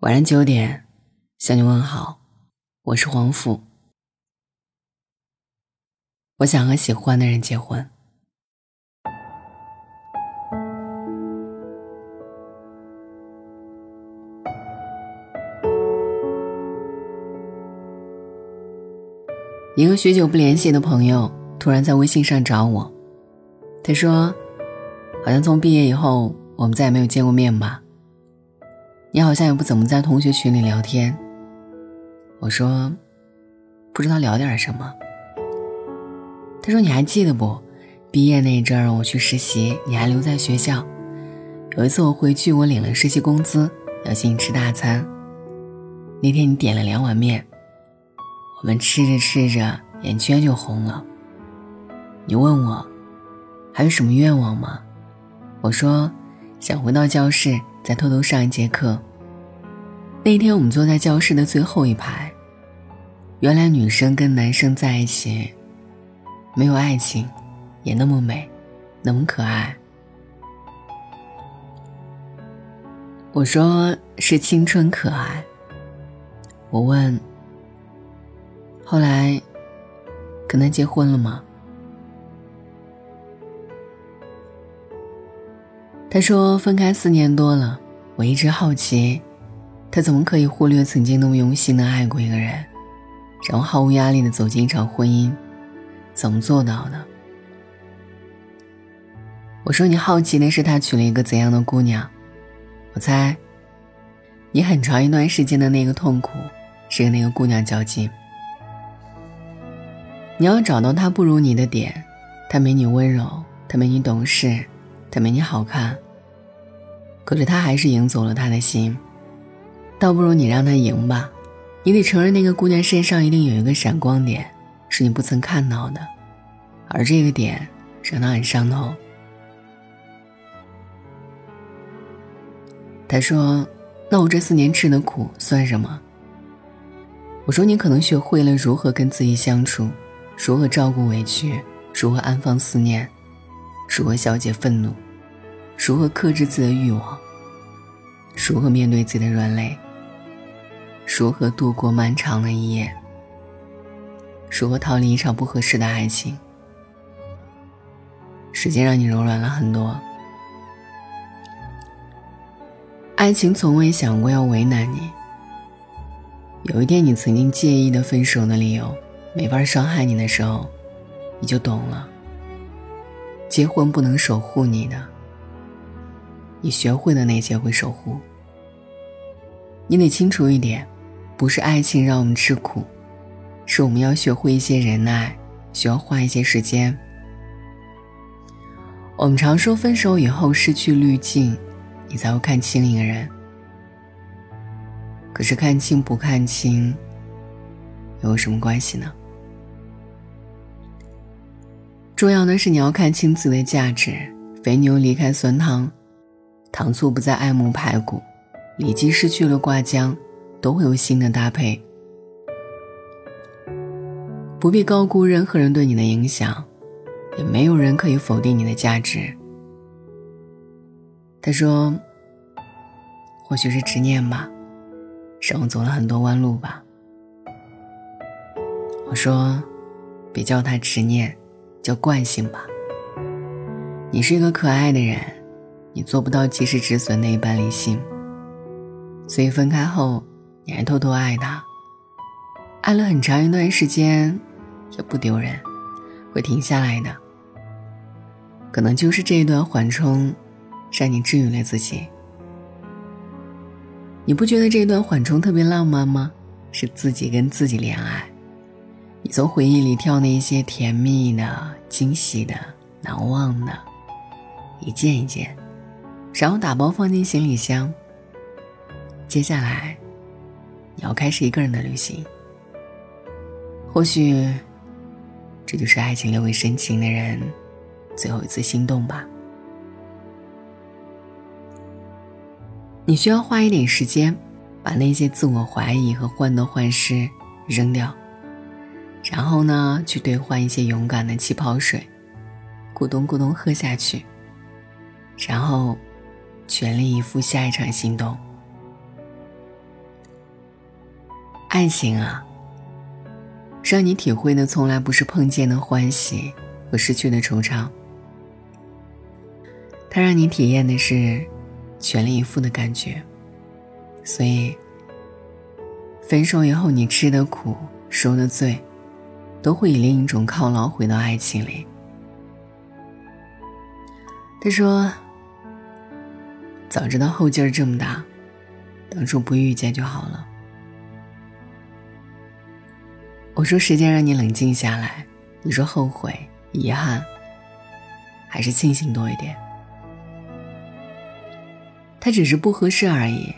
晚上九点，向你问好，我是黄甫。我想和喜欢的人结婚。一个许久不联系的朋友突然在微信上找我，他说：“好像从毕业以后，我们再也没有见过面吧。”你好像也不怎么在同学群里聊天。我说，不知道聊点什么。他说：“你还记得不？毕业那阵儿我去实习，你还留在学校。有一次我回去，我领了实习工资，要请你吃大餐。那天你点了两碗面，我们吃着吃着，眼圈就红了。你问我，还有什么愿望吗？我说，想回到教室。”再偷偷上一节课。那天我们坐在教室的最后一排。原来女生跟男生在一起，没有爱情，也那么美，那么可爱。我说是青春可爱。我问，后来跟他结婚了吗？他说：“分开四年多了，我一直好奇，他怎么可以忽略曾经那么用心的爱过一个人，然后毫无压力的走进一场婚姻，怎么做到的？”我说：“你好奇的是他娶了一个怎样的姑娘？我猜，你很长一段时间的那个痛苦，是跟那个姑娘较劲。你要找到他不如你的点，他没你温柔，他没你懂事。”他没你好看，可是他还是赢走了他的心。倒不如你让他赢吧，你得承认那个姑娘身上一定有一个闪光点，是你不曾看到的，而这个点让他很上头。他说：“那我这四年吃的苦算什么？”我说：“你可能学会了如何跟自己相处，如何照顾委屈，如何安放思念。”如何消解愤怒？如何克制自己的欲望？如何面对自己的软肋？如何度过漫长的一夜？如何逃离一场不合适的爱情？时间让你柔软了很多。爱情从未想过要为难你。有一天，你曾经介意的分手的理由没法伤害你的时候，你就懂了。结婚不能守护你的，你学会的那些会守护。你得清楚一点，不是爱情让我们吃苦，是我们要学会一些忍耐，需要花一些时间。我们常说分手以后失去滤镜，你才会看清一个人。可是看清不看清，又有什么关系呢？重要的是你要看清自己的价值。肥牛离开酸汤，糖醋不再爱慕排骨，里脊失去了挂浆，都会有新的搭配。不必高估任何人对你的影响，也没有人可以否定你的价值。他说：“或许是执念吧，让我走了很多弯路吧。”我说：“别叫他执念。”叫惯性吧。你是一个可爱的人，你做不到及时止损那一般理性，所以分开后你还偷偷爱他，爱了很长一段时间，也不丢人，会停下来的。可能就是这一段缓冲，让你治愈了自己。你不觉得这一段缓冲特别浪漫吗？是自己跟自己恋爱。你从回忆里挑那些甜蜜的、惊喜的、难忘的，一件一件，然后打包放进行李箱。接下来，你要开始一个人的旅行。或许，这就是爱情留给深情的人最后一次心动吧。你需要花一点时间，把那些自我怀疑和患得患失扔掉。然后呢，去兑换一些勇敢的气泡水，咕咚咕咚喝下去。然后，全力以赴下一场行动。爱情啊，让你体会的从来不是碰见的欢喜和失去的惆怅，它让你体验的是全力以赴的感觉。所以，分手以后你吃的苦、受的罪，都会以另一种犒劳回到爱情里。他说：“早知道后劲儿这么大，当初不遇见就好了。”我说：“时间让你冷静下来。”你说：“后悔、遗憾，还是庆幸多一点？”他只是不合适而已，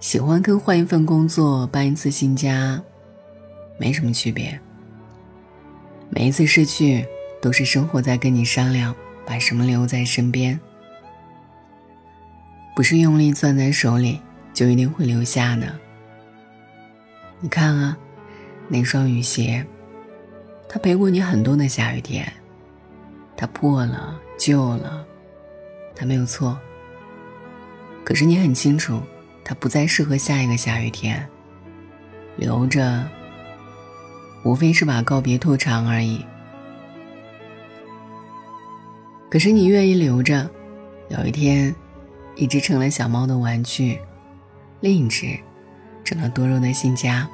喜欢跟换一份工作、搬一次新家，没什么区别。每一次失去，都是生活在跟你商量。把什么留在身边，不是用力攥在手里就一定会留下的。你看啊，那双雨鞋，它陪过你很多的下雨天，它破了旧了，它没有错。可是你很清楚，它不再适合下一个下雨天，留着，无非是把告别拖长而已。可是你愿意留着，有一天，一只成了小猫的玩具，另一只成了多肉的新家。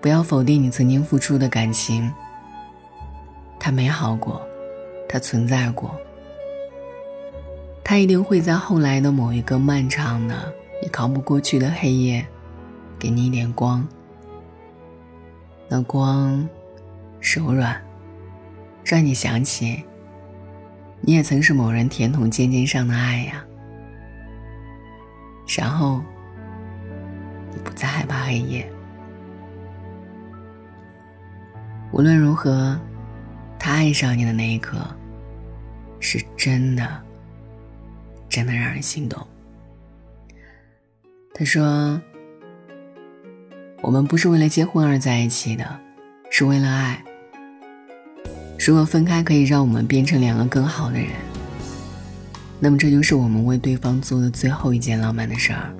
不要否定你曾经付出的感情，它美好过，它存在过，它一定会在后来的某一个漫长的、你扛不过去的黑夜，给你一点光。那光，柔软。让你想起，你也曾是某人甜筒尖尖上的爱呀。然后，你不再害怕黑夜。无论如何，他爱上你的那一刻，是真的，真的让人心动。他说：“我们不是为了结婚而在一起的，是为了爱。”如果分开可以让我们变成两个更好的人，那么这就是我们为对方做的最后一件浪漫的事儿。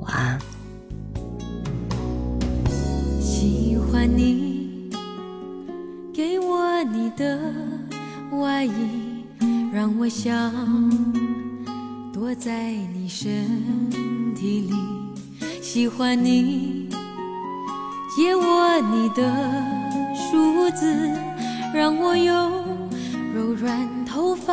晚安。喜欢你给我你的外衣，让我想躲在你身体里。喜欢你。借我你的梳子，让我用柔软头发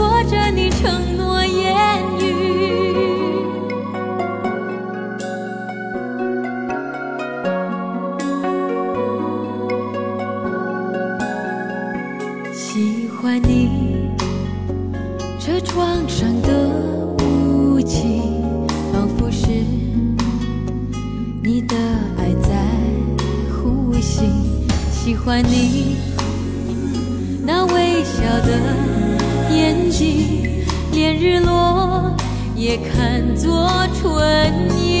喜欢你那微笑的眼睛，连日落也看作春意。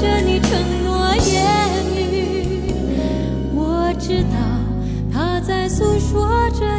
着你承诺言语，我知道他在诉说着。